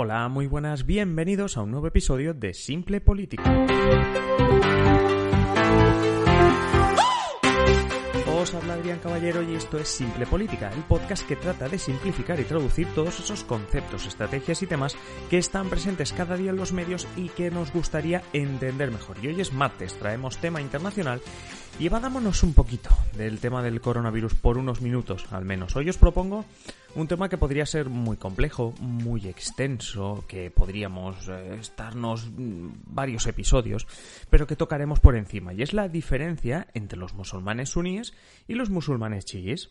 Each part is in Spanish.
Hola, muy buenas, bienvenidos a un nuevo episodio de Simple Política. Os habla Adrián Caballero y esto es Simple Política, el podcast que trata de simplificar y traducir todos esos conceptos, estrategias y temas que están presentes cada día en los medios y que nos gustaría entender mejor. Y hoy es martes, traemos tema internacional y evadámonos un poquito del tema del coronavirus por unos minutos al menos. Hoy os propongo un tema que podría ser muy complejo, muy extenso, que podríamos eh, estarnos mm, varios episodios, pero que tocaremos por encima, y es la diferencia entre los musulmanes suníes y los musulmanes chiíes.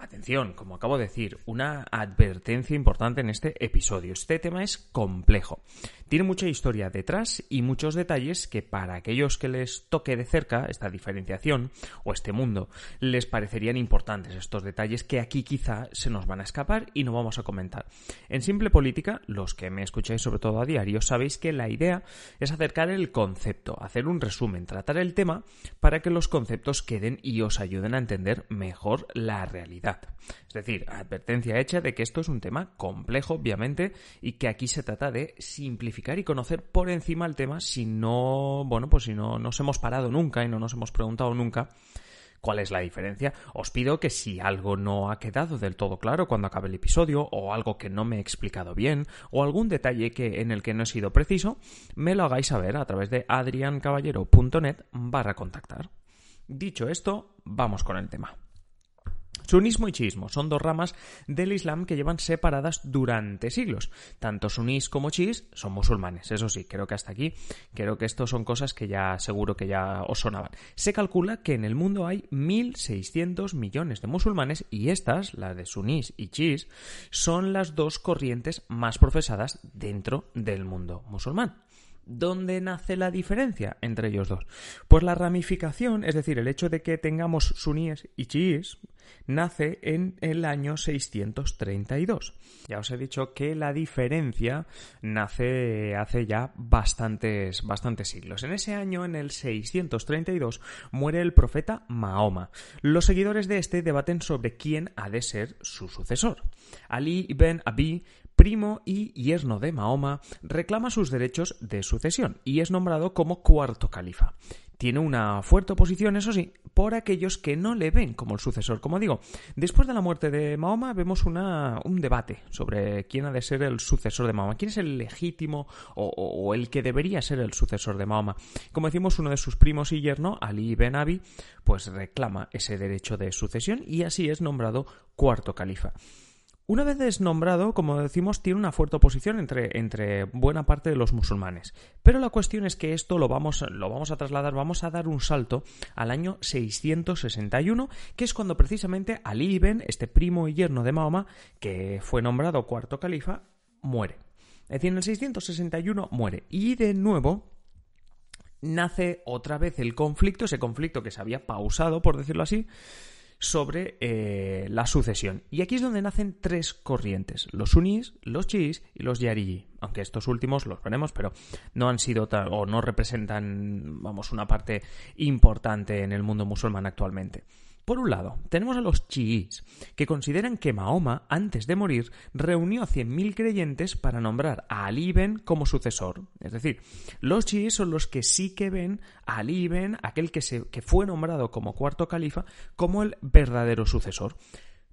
Atención, como acabo de decir, una advertencia importante en este episodio. Este tema es complejo. Tiene mucha historia detrás y muchos detalles que para aquellos que les toque de cerca esta diferenciación o este mundo les parecerían importantes estos detalles que aquí quizá se nos van a escapar y no vamos a comentar. En simple política, los que me escucháis sobre todo a diario, sabéis que la idea es acercar el concepto, hacer un resumen, tratar el tema para que los conceptos queden y os ayuden a entender mejor la realidad. Es decir, advertencia hecha de que esto es un tema complejo, obviamente, y que aquí se trata de simplificar y conocer por encima el tema si no, bueno, pues si no nos hemos parado nunca y no nos hemos preguntado nunca cuál es la diferencia. Os pido que si algo no ha quedado del todo claro cuando acabe el episodio, o algo que no me he explicado bien, o algún detalle que, en el que no he sido preciso, me lo hagáis saber a través de adriancaballero.net barra contactar. Dicho esto, vamos con el tema. Sunismo y chiismo son dos ramas del Islam que llevan separadas durante siglos. Tanto sunís como chiís son musulmanes, eso sí, creo que hasta aquí, creo que esto son cosas que ya seguro que ya os sonaban. Se calcula que en el mundo hay 1.600 millones de musulmanes y estas, las de sunís y chiís, son las dos corrientes más profesadas dentro del mundo musulmán. ¿Dónde nace la diferencia entre ellos dos? Pues la ramificación, es decir, el hecho de que tengamos suníes y chiíes, nace en el año 632. Ya os he dicho que la diferencia nace hace ya bastantes, bastantes siglos. En ese año, en el 632, muere el profeta Mahoma. Los seguidores de este debaten sobre quién ha de ser su sucesor. Ali ibn Abi primo y yerno de Mahoma, reclama sus derechos de sucesión y es nombrado como cuarto califa. Tiene una fuerte oposición, eso sí, por aquellos que no le ven como el sucesor. Como digo, después de la muerte de Mahoma vemos una, un debate sobre quién ha de ser el sucesor de Mahoma, quién es el legítimo o, o, el que debería ser el sucesor de Mahoma. Como decimos, uno de sus primos y yerno, Ali Ben Abi, pues reclama ese derecho de sucesión y así es nombrado cuarto califa. Una vez desnombrado, como decimos, tiene una fuerte oposición entre, buena parte de los musulmanes. Pero la cuestión es que esto lo vamos, lo vamos a trasladar, vamos a dar un salto al año 661, que es cuando precisamente Ali ibn, este primo y yerno de Mahoma, que fue nombrado cuarto califa, muere. Es decir, en el 661 muere. Y de nuevo, nace otra vez el conflicto, ese conflicto que se había pausado, por decirlo así, sobre eh, la sucesión. Y aquí es donde nacen tres corrientes, los sunís, los chiís y los yariji. Aunque estos últimos los veremos, pero no han sido o no representan, vamos, una parte importante en el mundo musulmán actualmente. Por un lado, tenemos a los chiíes, que consideran que Mahoma, antes de morir, reunió a 100.000 creyentes para nombrar a Ali ibn como sucesor. Es decir, los chiíes son los que sí que ven a Ali aquel que fue nombrado como cuarto califa, como el verdadero sucesor.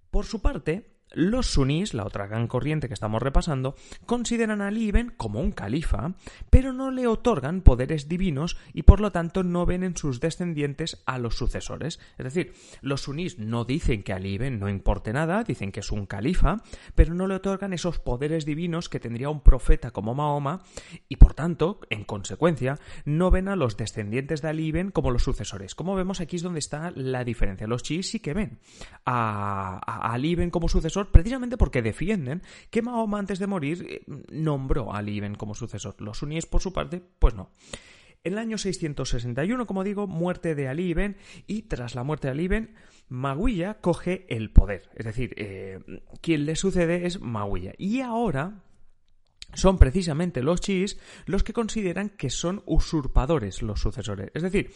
Por su parte, los sunís, la otra gran corriente que estamos repasando, consideran a Ali ibn como un califa, pero no le otorgan poderes divinos y por lo tanto no ven en sus descendientes a los sucesores. Es decir, los sunís no dicen que Ali ibn no importe nada, dicen que es un califa, pero no le otorgan esos poderes divinos que tendría un profeta como Mahoma y por tanto, en consecuencia, no ven a los descendientes de Ali ibn como los sucesores. Como vemos aquí es donde está la diferencia. Los chiíes sí que ven a, a Ali ibn como sucesor precisamente porque defienden que Mahoma antes de morir eh, nombró a Ali ibn como sucesor. Los suníes, por su parte, pues no. En el año 661, como digo, muerte de Ali ibn y tras la muerte de Ali ibn, Maguilla coge el poder. Es decir, eh, quien le sucede es Maguilla. Y ahora son precisamente los chiís los que consideran que son usurpadores los sucesores. Es decir,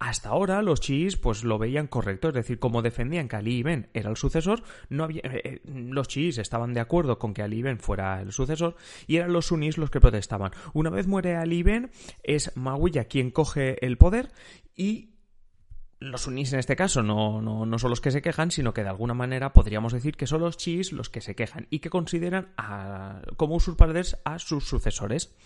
Hasta ahora los chiíes pues lo veían correcto, es decir, como defendían que Ali ibn era el sucesor, no había, eh, eh, los chiíes estaban de acuerdo con que Ali ibn fuera el sucesor y eran los sunís los que protestaban. Una vez muere Ali ibn es Mawiya quien coge el poder y los sunís en este caso no, no, no, son los que se quejan, sino que de alguna manera podríamos decir que son los chiíes los que se quejan y que consideran a, como usurpadores a sus sucesores.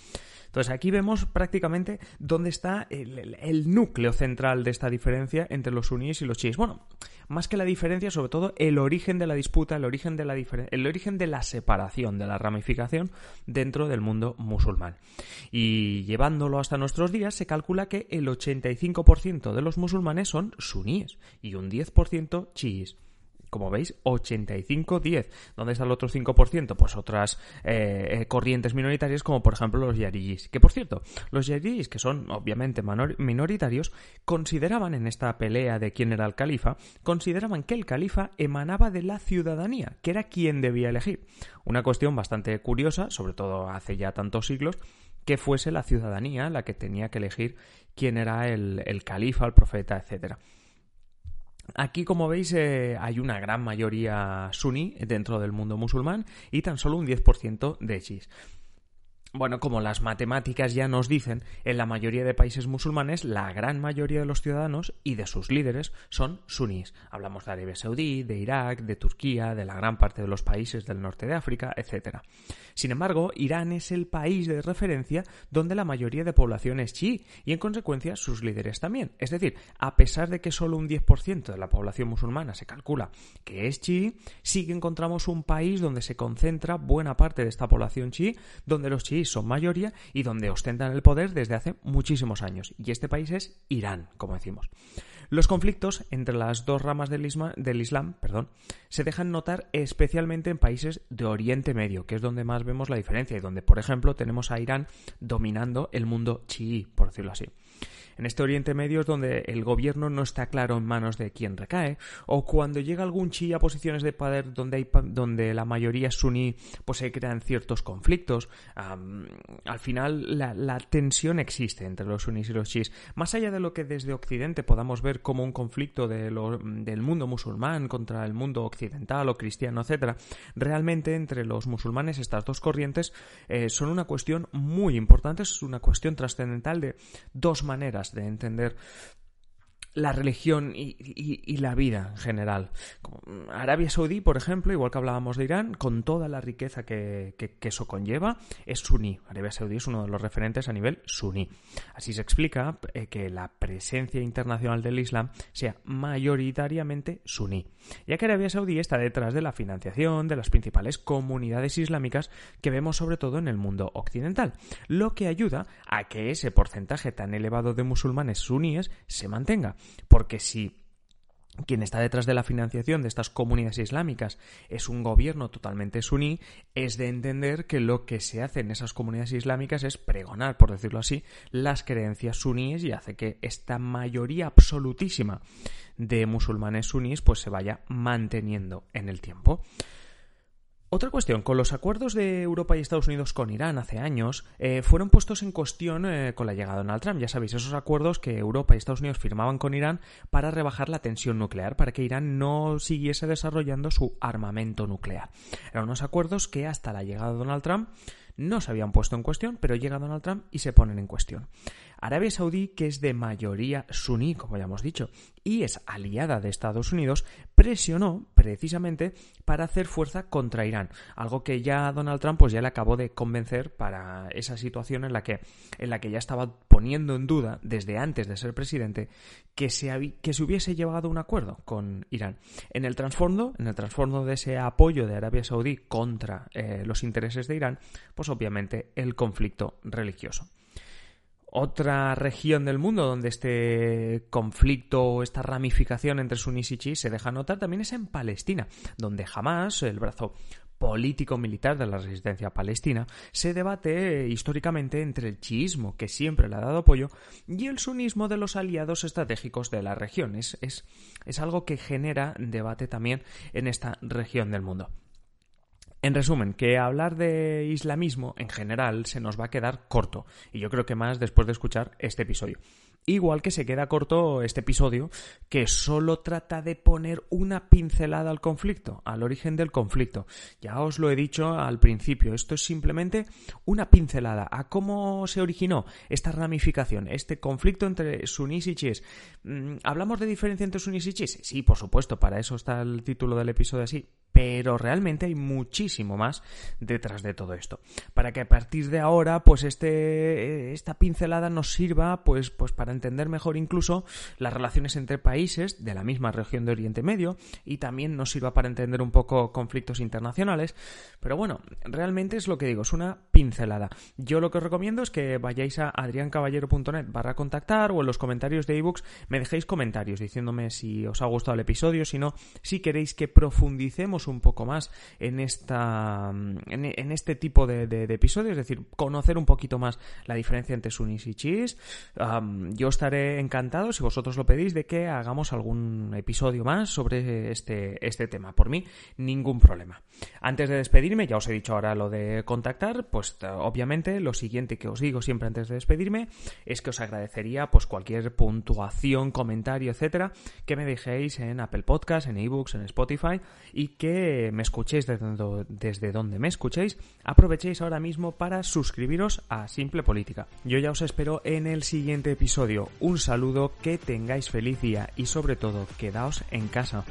Entonces aquí vemos prácticamente dónde está el, núcleo central de esta diferencia entre los suníes y los chiíes. Bueno, más que la diferencia, sobre todo el origen de la disputa, el origen de la, el origen de la separación, de la ramificación dentro del mundo musulmán. Y llevándolo hasta nuestros días, se calcula que el 85% de los musulmanes son suníes y un 10% chiíes como veis, 85-10. ¿Dónde está el otro 5%? Pues otras eh, eh, corrientes minoritarias, como por ejemplo los yariyis. Que por cierto, los yariyis, que son obviamente minoritarios, consideraban en esta pelea de quién era el califa, consideraban que el califa emanaba de la ciudadanía, que era quien debía elegir. Una cuestión bastante curiosa, sobre todo hace ya tantos siglos, que fuese la ciudadanía la que tenía que elegir quién era el, el califa, el profeta, etcétera. Aquí, como veis, eh, hay una gran mayoría suní dentro del mundo musulmán y tan solo un 10% de chiíes. Bueno, como las matemáticas ya nos dicen, en la mayoría de países musulmanes la gran mayoría de los ciudadanos y de sus líderes son suníes. Hablamos de Arabia Saudí, de Irak, de Turquía, de la gran parte de los países del norte de África, etc. Sin embargo, Irán es el país de referencia donde la mayoría de población es chií y en consecuencia sus líderes también. Es decir, a pesar de que solo un 10% de la población musulmana se calcula que es chií, sí que encontramos un país donde se concentra buena parte de esta población chií, donde los chiíes son mayoría y donde ostentan el poder desde hace muchísimos años. Y este país es Irán, como decimos. Los conflictos entre las dos ramas del, Islam perdón, se dejan notar especialmente en países de Oriente Medio, que es donde más vemos la diferencia y donde, por ejemplo, tenemos a Irán dominando el mundo chií, por decirlo así. En este Oriente Medio es donde el gobierno no está claro en manos de quién recae, o cuando llega algún chi a posiciones de poder donde, hay, donde la mayoría suní, pues se crean ciertos conflictos. al final, la, tensión existe entre los sunís y los chiíes. Más allá de lo que desde Occidente podamos ver como un conflicto de del mundo musulmán contra el mundo occidental o cristiano, etcétera, realmente entre los musulmanes estas dos corrientes eh, son una cuestión muy importante, es una cuestión trascendental de dos maneras de entender la religión y, la vida en general. Arabia Saudí, por ejemplo, igual que hablábamos de Irán, con toda la riqueza que, eso conlleva, es suní. Arabia Saudí es uno de los referentes a nivel suní. Así se explica eh, que la presencia internacional del Islam sea mayoritariamente suní, ya que Arabia Saudí está detrás de la financiación de las principales comunidades islámicas que vemos sobre todo en el mundo occidental, lo que ayuda a que ese porcentaje tan elevado de musulmanes suníes se mantenga porque si quien está detrás de la financiación de estas comunidades islámicas es un gobierno totalmente suní, es de entender que lo que se hace en esas comunidades islámicas es pregonar, por decirlo así, las creencias suníes y hace que esta mayoría absolutísima de musulmanes suníes pues se vaya manteniendo en el tiempo. Otra cuestión, con los acuerdos de Europa y Estados Unidos con Irán hace años, eh, fueron puestos en cuestión eh, con la llegada de Donald Trump. Ya sabéis, esos acuerdos que Europa y Estados Unidos firmaban con Irán para rebajar la tensión nuclear, para que Irán no siguiese desarrollando su armamento nuclear. Eran unos acuerdos que hasta la llegada de Donald Trump no se habían puesto en cuestión, pero llega Donald Trump y se ponen en cuestión. Arabia Saudí, que es de mayoría suní, como ya hemos dicho, y es aliada de Estados Unidos, presionó precisamente para hacer fuerza contra Irán, algo que ya Donald Trump pues ya le acabó de convencer para esa situación en la que en la que ya estaba poniendo en duda desde antes de ser presidente que se, que se hubiese llevado un acuerdo con Irán. En el trasfondo, en el trasfondo de ese apoyo de Arabia Saudí contra eh, los intereses de Irán, pues obviamente el conflicto religioso. Otra región del mundo donde este conflicto o esta ramificación entre sunís y chiíes se deja notar también es en Palestina, donde jamás el brazo político-militar de la resistencia palestina se debate históricamente entre el chiismo, que siempre le ha dado apoyo, y el sunismo de los aliados estratégicos de la región. Es, es algo que genera debate también en esta región del mundo. En resumen, que hablar de islamismo en general se nos va a quedar corto, y yo creo que más después de escuchar este episodio. Igual que se queda corto este episodio, que solo trata de poner una pincelada al conflicto, al origen del conflicto. Ya os lo he dicho al principio, esto es simplemente una pincelada a cómo se originó esta ramificación, este conflicto entre sunís y chiíes. Mm, ¿Hablamos de diferencia entre sunís y chiíes? Sí, por supuesto, para eso está el título del episodio así, pero realmente hay muchísimo más detrás de todo esto. Para que a partir de ahora, pues este, esta pincelada nos sirva, pues, pues para entender mejor incluso las relaciones entre países de la misma región de Oriente Medio y también nos sirva para entender un poco conflictos internacionales. Pero bueno, realmente es lo que digo, es una pincelada. Yo lo que os recomiendo es que vayáis a adriancaballero.net barra contactar o en los comentarios de ebooks me dejéis comentarios diciéndome si os ha gustado el episodio, si no, si queréis que profundicemos un poco más en esta en, este tipo de, episodios, es decir, conocer un poquito más la diferencia entre sunnis y chiíes. yo estaré encantado, si vosotros lo pedís, de que hagamos algún episodio más sobre este, este tema. Por mí, ningún problema. Antes de despedirme, ya os he dicho ahora lo de contactar, pues obviamente lo siguiente que os digo siempre antes de despedirme es que os agradecería pues cualquier puntuación, comentario, etcétera, que me dejéis en Apple Podcast, en eBooks, en Spotify y que me escuchéis desde, desde donde me escuchéis, aprovechéis ahora mismo para suscribiros a Simple Política. Yo ya os espero en el siguiente Un saludo, que tengáis feliz día y sobre todo, quedaos en casa.